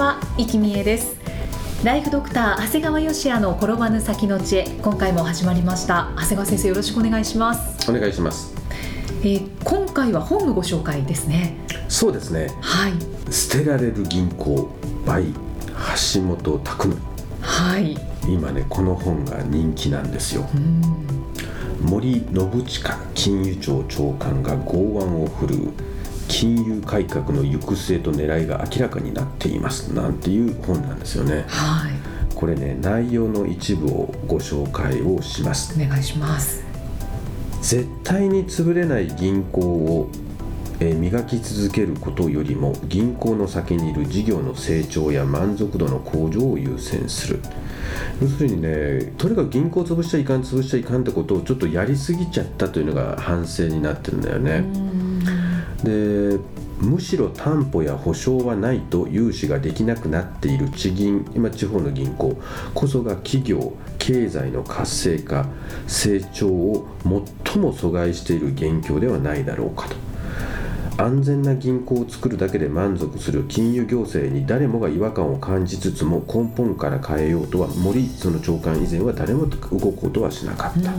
は、生きみえです。ライフドクター長谷川芳也の転ばぬ先の知恵。今回も始まりました。長谷川先生よろしくお願いします。お願いします。えー今回は本のご紹介ですね。そうですね。はい。捨てられる銀行 by 橋本拓典はい。今ねこの本が人気なんですよ。うん。森信親金融庁長官が剛腕を振るう金融改革の行く末と狙いが明らかになっていますなんていう本なんですよね。はい。これね内容の一部をご紹介をします。お願いします。絶対に潰れない銀行をえー磨き続けることよりも銀行の先にいる事業の成長や満足度の向上を優先する。要するにねとにかく銀行を潰しちゃいかん潰しちゃいかんってことをちょっとやりすぎちゃったというのが反省になってるんだよね、でむしろ担保や保証はないと融資ができなくなっている地銀今地方の銀行こそが企業経済の活性化成長を最も阻害している元凶ではないだろうかと。安全な銀行を作るだけで満足する金融行政に誰もが違和感を感じつつも根本から変えようとは森その長官以前は誰も動くことはしなかった、は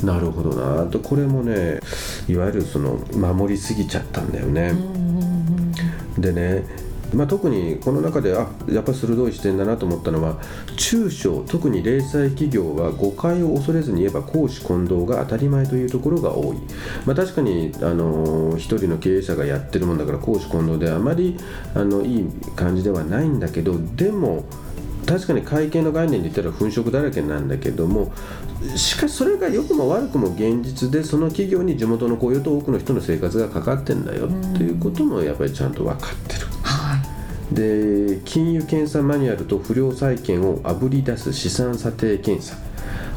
い。なるほどな。とこれもねいわゆるその守りすぎちゃったんだよね、でね、まあ、特にこの中であやっぱ鋭い視点だなと思ったのは中小特に零細企業は誤解を恐れずに言えば公私混同が当たり前というところが多い、まあ、確かに、あの一人の経営者がやってるもんだから公私混同であまりあのいい感じではないんだけどでも確かに会計の概念で言ったら粉飾だらけなんだけどもしかしそれが良くも悪くも現実でその企業に地元の雇用と多くの人の生活がかかってんだよっていうこともやっぱりちゃんと分かってる。はいで金融検査マニュアルと不良債権をあぶり出す資産査定検査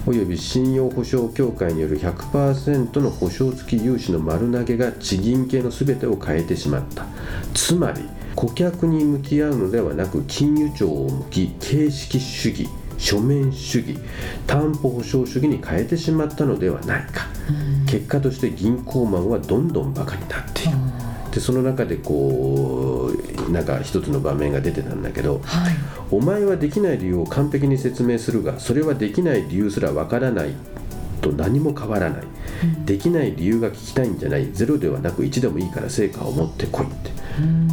および信用保証協会による100%の保証付き融資の丸投げが地銀系の全てを変えてしまった。つまり顧客に向き合うのではなく金融庁を向き形式主義書面主義担保保証主義に変えてしまったのではないか。結果として銀行マンはどんどんバカになっている。でその中でこうなんか一つの場面が出てたんだけどはい。お前はできない理由を完璧に説明するがそれはできない理由すらわからないと何も変わらない、できない理由が聞きたいんじゃない。ゼロではなく1でもいいから成果を持ってこいって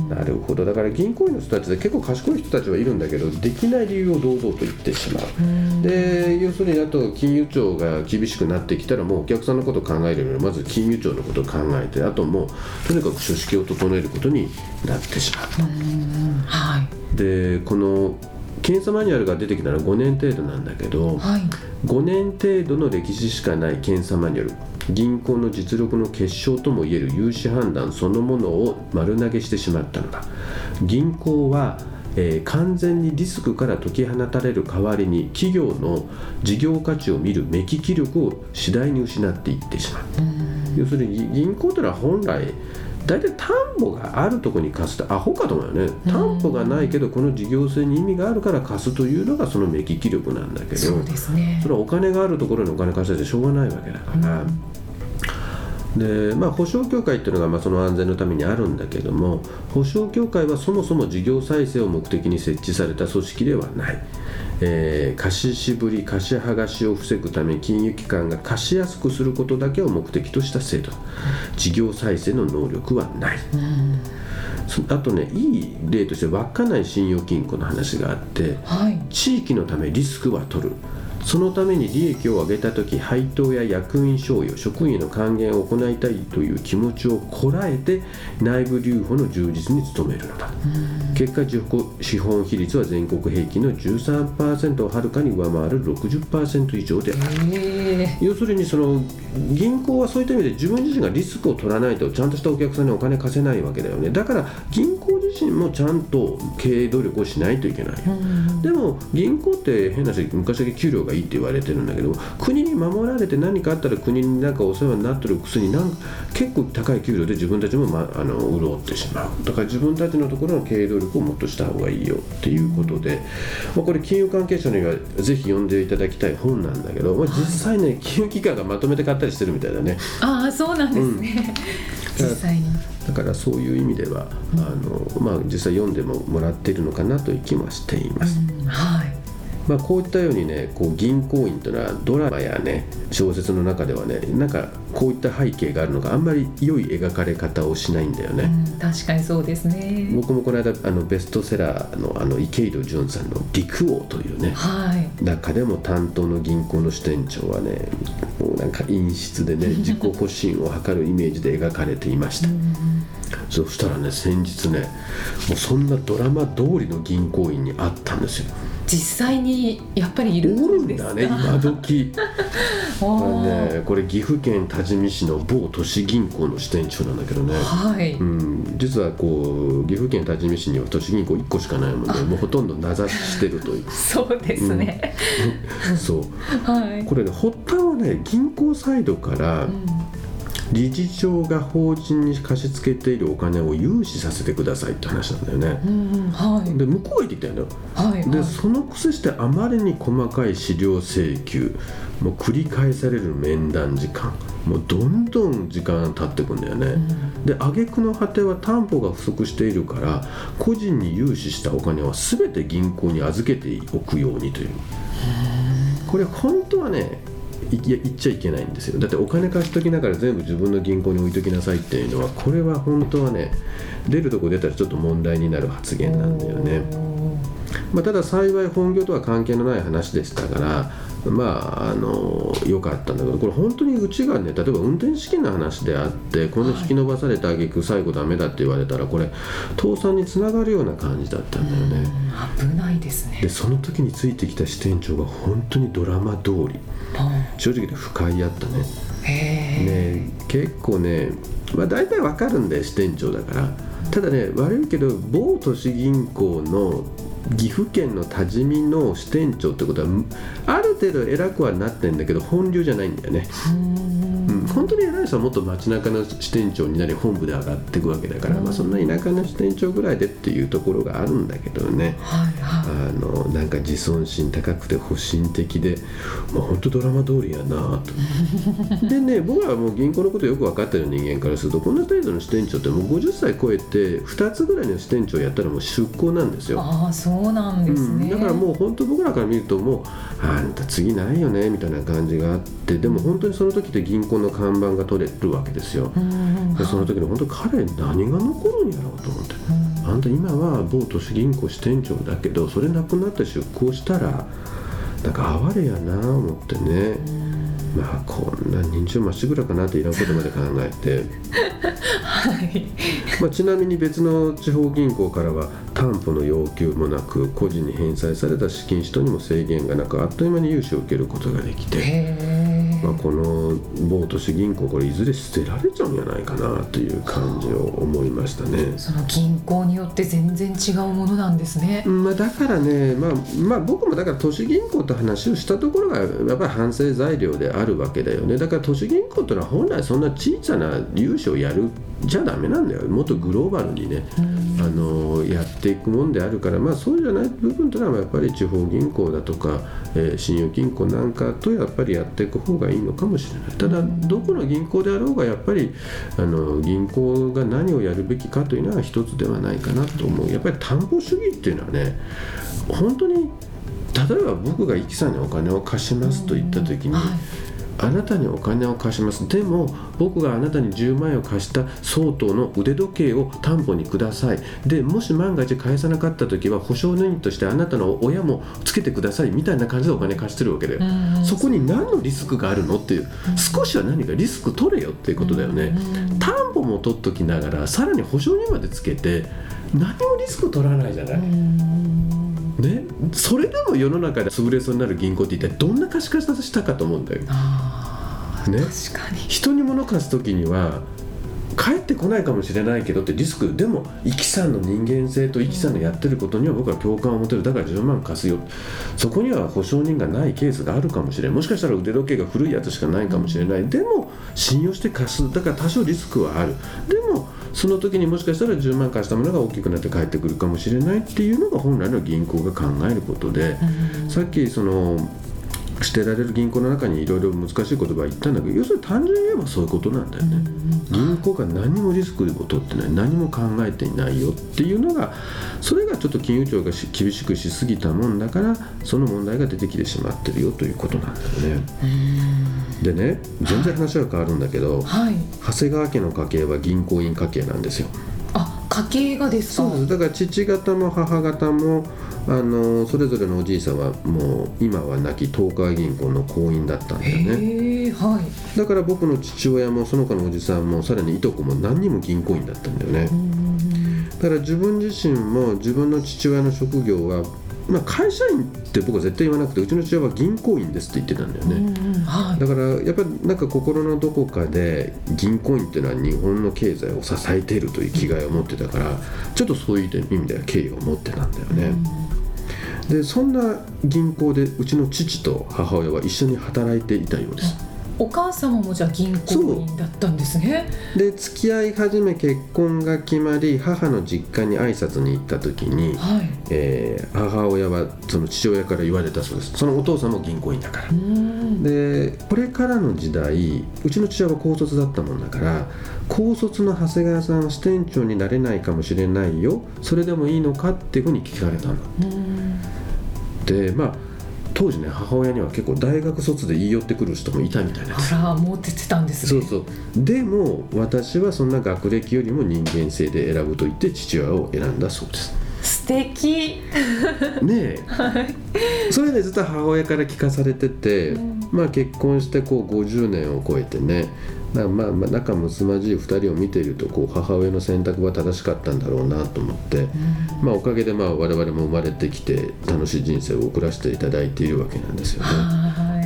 なるほど。だから銀行員の人たちで結構賢い人たちはいるんだけどできない理由を堂々と言ってしまう。で要するにあと金融庁が厳しくなってきたらもうお客さんのことを考えるよりまず金融庁のことを考えてあともうとにかく書式を整えることになってしまう。はい。でこの検査マニュアルが出てきたのは5年程度なんだけどはい。5年程度の歴史しかない検査マニュアル銀行の実力の結晶ともいえる融資判断そのものを丸投げしてしまったのだ。銀行は、えー完全にリスクから解き放たれる代わりに企業の事業価値を見る目利き力を次第に失っていってしまった。要するに銀行というのは本来大体担保があるところに貸すってアホかと思うよね。担保がないけどこの事業性に意味があるから貸すというのがその目利き力なんだけどそうね。それはお金があるところにお金貸したってしょうがないわけだから、でまあ、保証協会っていうのがまあその安全のためにあるんだけども保証協会はそもそも事業再生を目的に設置された組織ではない、えー貸し渋り貸し剥がしを防ぐため金融機関が貸しやすくすることだけを目的とした制度。事業再生の能力はない、そあとねいい例として稚内信用金庫の話があってはい。地域のためリスクは取るそのために利益を上げた時配当や役員賞与職員への還元を行いたいという気持ちをこらえて内部留保の充実に努めるのだ、結果資本比率は全国平均の13%をはるかに上回る60%以上である要するにその銀行はそういった意味で自分自身がリスクを取らないとちゃんとしたお客さんにお金貸せないわけだよねだから銀行自身もちゃんと経営努力をしないといけない、でも銀行って変な話昔だけ給料がいいって言われてるんだけど国に守られて何かあったら国になんかお世話になってるくせになん結構高い給料で自分たちも、ま、あの潤ってしまう。だから自分たちのところの経営努力をもっとした方がいいよっていうことで、まあ、これ金融関係者にはぜひ読んでいただきたい本なんだけど、まあ、実際ね、金融機関がまとめて買ったりしてるみたいだね。ああそうなんですね、うん、実際にだからそういう意味では、うん、あのまあ、実際読んでももらっているのかなという気もしています。うん、はいまあ、こういったようにねこう銀行員というのはドラマやね小説の中ではねなんかこういった背景があるのがあんまり良い描かれ方をしないんだよね、うん、確かにそうですね。僕もこの間あのベストセラーのあの池井戸潤さんの「陸王」というね、はい、中でも担当の銀行の支店長はねもうなんか陰湿でね 自己保身を図るイメージで描かれていました、うんそしたらね先日ねもうそんなドラマ通りの銀行員に会ったんですよ。実際にやっぱりいるんですか？んだね今時。これねこれ岐阜県多治見市の某都市銀行の支店長なんだけどね、はい。うん、実はこう岐阜県多治見市には都市銀行1個しかないもんでもうほとんど名指ししてるという。そうですね、うん、そう、はい、これね発端はね銀行サイドから、うん理事長が法人に貸し付けているお金を融資させてくださいって話なんだよね。うんはい、で向こうが言ってきたんだよ。はい、でそのくせしてあまりに細かい資料請求もう繰り返される面談時間もうどんどん時間経ってくんだよね。うん、で挙句の果ては担保が不足しているから個人に融資したお金は全て銀行に預けておくようにという。これ本当はね言っちゃいけないんですよ。だってお金貸しときながら全部自分の銀行に置いときなさいっていうのはこれは本当はね出るとこ出たらちょっと問題になる発言なんだよね、まあ、ただ幸い本業とは関係のない話でしたからまああの良かったんだけどこれ本当にうちがね例えば運転資金の話であってこの引き延ばされた挙句最後ダメだって言われたらこれ倒産につながるような感じだったんだよね。危ないですね。でその時についてきた支店長が本当にドラマ通り正直で不快やったね。ね結構ねまあ大体わかるんだよ支店長だから。ただね悪いけど某都市銀行の岐阜県の多治見の支店長ってことはある程度偉くはなってんだけど本流じゃないんだよね。本当に偉い人はもっと街中の支店長になり本部で上がっていくわけだから、まあ、そんな田舎の支店長ぐらいでっていうところがあるんだけどね、はいはい、あのなんか自尊心高くて保身的で、まあ、本当ドラマ通りやなと。でね僕はもう銀行のことよく分かってる人間からするとこんな程度の支店長ってもう50歳超えて2つぐらいの支店長やったらもう出向なんですよ。ああそうなんですね、うん、だからもう本当僕らから見るともうあんた次ないよねみたいな感じがあってでも本当にその時って銀行の看板が取れるわけですよ、でその時に本当彼何が残るんやろうと思って、あんた今は某都市銀行支店長だけどそれなくなって出向したらなんか哀れやな思ってね、まあこんな認知症まっしぐらかなっていらんことまで考えて、はい。まあ、ちなみに別の地方銀行からは担保の要求もなく個人に返済された資金使途にも制限がなくあっという間に融資を受けることができて。まあ、この某都市銀行これいずれ捨てられちゃうんじゃないかなという感じを思いましたね。その銀行によって全然違うものなんですね、まあ、だからね、まあ、まあ僕もだから都市銀行と話をしたところがやっぱり反省材料であるわけだよね。だから都市銀行というのは本来そんな小さな融資をやるじゃダメなんだよ。もっとグローバルにね、あのやっていくもんであるから、まあ、そうじゃない部分というのはやっぱり地方銀行だとか、えー、信用金庫なんかとやっぱりやっていく方がいいのかもしれない。ただどこの銀行であろうがやっぱりあの銀行が何をやるべきかというのは一つではないかなと思う。やっぱり担保主義っていうのはね本当に例えば僕がイキさんにお金を貸しますと言った時に、あなたにお金を貸します。でも僕があなたに10万円を貸した相当の腕時計を担保にください。でもし万が一返さなかった時は保証人としてあなたの親もつけてください。みたいな感じでお金貸してるわけで、そこに何のリスクがあるのっていう。少しは何かリスク取れよっていうことだよね、担保も取っときながらさらに保証人までつけて何もリスク取らないじゃない。ね、それでも世の中で潰れそうになる銀行って一体どんな貸し方したかと思うんだよ。ね、確かに。人に物貸す時には帰ってこないかもしれないけどってリスク。でもイキさんの人間性とイキさんのやってることには僕は共感を持てる。だから10万貸すよ。そこには保証人がないケースがあるかもしれないもしかしたら腕時計が古いやつしかないかもしれない。でも信用して貸す。だから多少リスクはある。でもその時にもしかしたら10万貸したものが大きくなって返ってくるかもしれないっていうのが本来の銀行が考えることで、さっきその捨てられる銀行の中にいろいろ難しい言葉言ったんだけど要するに単純に言えばそういうことなんだよね、銀行が何もリスクを取ってない何も考えていないよっていうのがそれがちょっと金融庁が厳しくしすぎたもんだからその問題が出てきてしまってるよということなんだよね。でね全然話は変わるんだけど、はい、長谷川家の家系は銀行員家系なんですよ。あ家系がですか？そうです。だから父方も母方もあのそれぞれのおじいさんはもう今は亡き東海銀行の行員だったんだよね、はい、だから僕の父親もその他のおじさんもさらにいとこも何人も銀行員だったんだよね。だから自分自身も自分の父親の職業はまあ、会社員って僕は絶対言わなくてうちの父親は銀行員ですって言ってたんだよね、うんはい、だからやっぱりなんか心のどこかで銀行員っていうのは日本の経済を支えているという気概を持ってたからちょっとそういう意味では敬意を持ってたんだよね、うん。でそんな銀行でうちの父と母親は一緒に働いていたようですお母様もじゃあ銀行員だったんですね。で付き合い始め結婚が決まり母の実家に挨拶に行った時に、はい、えー、母親はその父親から言われたそうです。そのお父さんも銀行員だから。でこれからの時代うちの父親は高卒だったもんだから高卒の長谷川さんは支店長になれないかもしれないよ。それでもいいのかっていうふうに聞かれたの。でまあ当時ね母親には結構大学卒で言い寄ってくる人もいたみたいなあら持っててたんですね。そうそう。でも私はそんな学歴よりも人間性で選ぶと言って父親を選んだそうです。素敵。ねえ、はい、それでずっと母親から聞かされてて、うん、まあ結婚してこう50年を超えてねまあまあ仲睦まじい2人を見ているとこう母親の選択は正しかったんだろうなと思って、うん、まあ、おかげでまあ我々も生まれてきて楽しい人生を送らせていただいているわけなんですよね。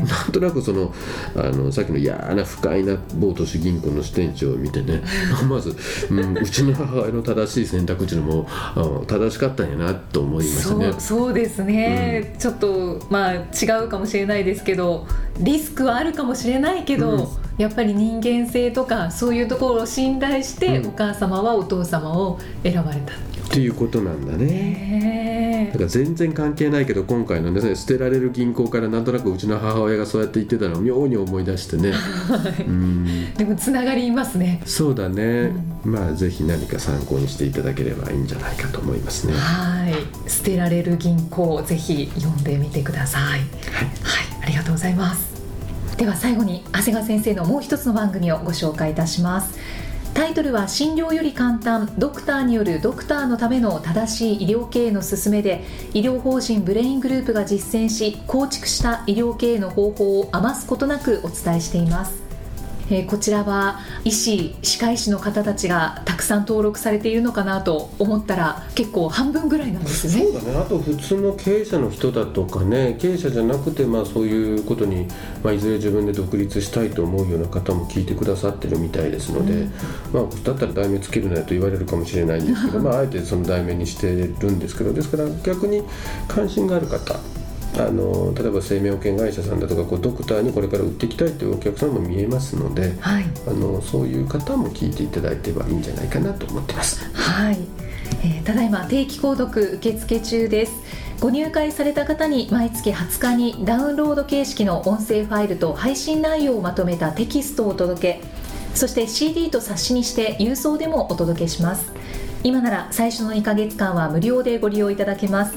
なんとなくそのあのさっきの嫌な不快な某都市銀行の支店長を見てね まず、うん、うちの母親の正しい選択肢のも正しかったんやなと思いましたねそうですね、うん、ちょっとまあ違うかもしれないですけどリスクはあるかもしれないけど、うん、やっぱり人間性とかそういうところを信頼して、お母様はお父様を選ばれたっていうことなんだね。だから全然関係ないけど今回のね捨てられる銀行からなんとなくうちの母親がそうやって言ってたのを妙に思い出してね。うん、でもつながりますね。そうだね。うん、まあぜひ何か参考にしていただければいいんじゃないかと思いますね。はい。捨てられる銀行ぜひ読んでみてください。はい、はい、ありがとうございます。では最後に長谷川先生のもう一つの番組をご紹介いたします。タイトルは診療より簡単ドクターによるドクターのための正しい医療経営の勧めで医療法人ブレイングループが実践し構築した医療経営の方法を余すことなくお伝えしていますえー、こちらは医師歯科医師の方たちがたくさん登録されているのかなと思ったら結構半分ぐらいなんですね。そうだね。あと普通の経営者の人だとかね経営者じゃなくてまあそういうことに、まあ、いずれ自分で独立したいと思うような方も聞いてくださってるみたいですので、うん、まあだったら題名つけるなと言われるかもしれないんですけどまああえてその題名にしてるんですけどですから逆に関心がある方あの例えば生命保険会社さんだとかこうドクターにこれから売っていきたいというお客さんも見えますので、はい、あのそういう方も聞いていただいてはいいんじゃないかなと思ってます。はい、えー、ただいま定期購読受付中です。ご入会された方に毎月20日にダウンロード形式の音声ファイルと配信内容をまとめたテキストをお届け。そして CD と冊子にして郵送でもお届けします。今なら最初の2ヶ月間は無料でご利用いただけます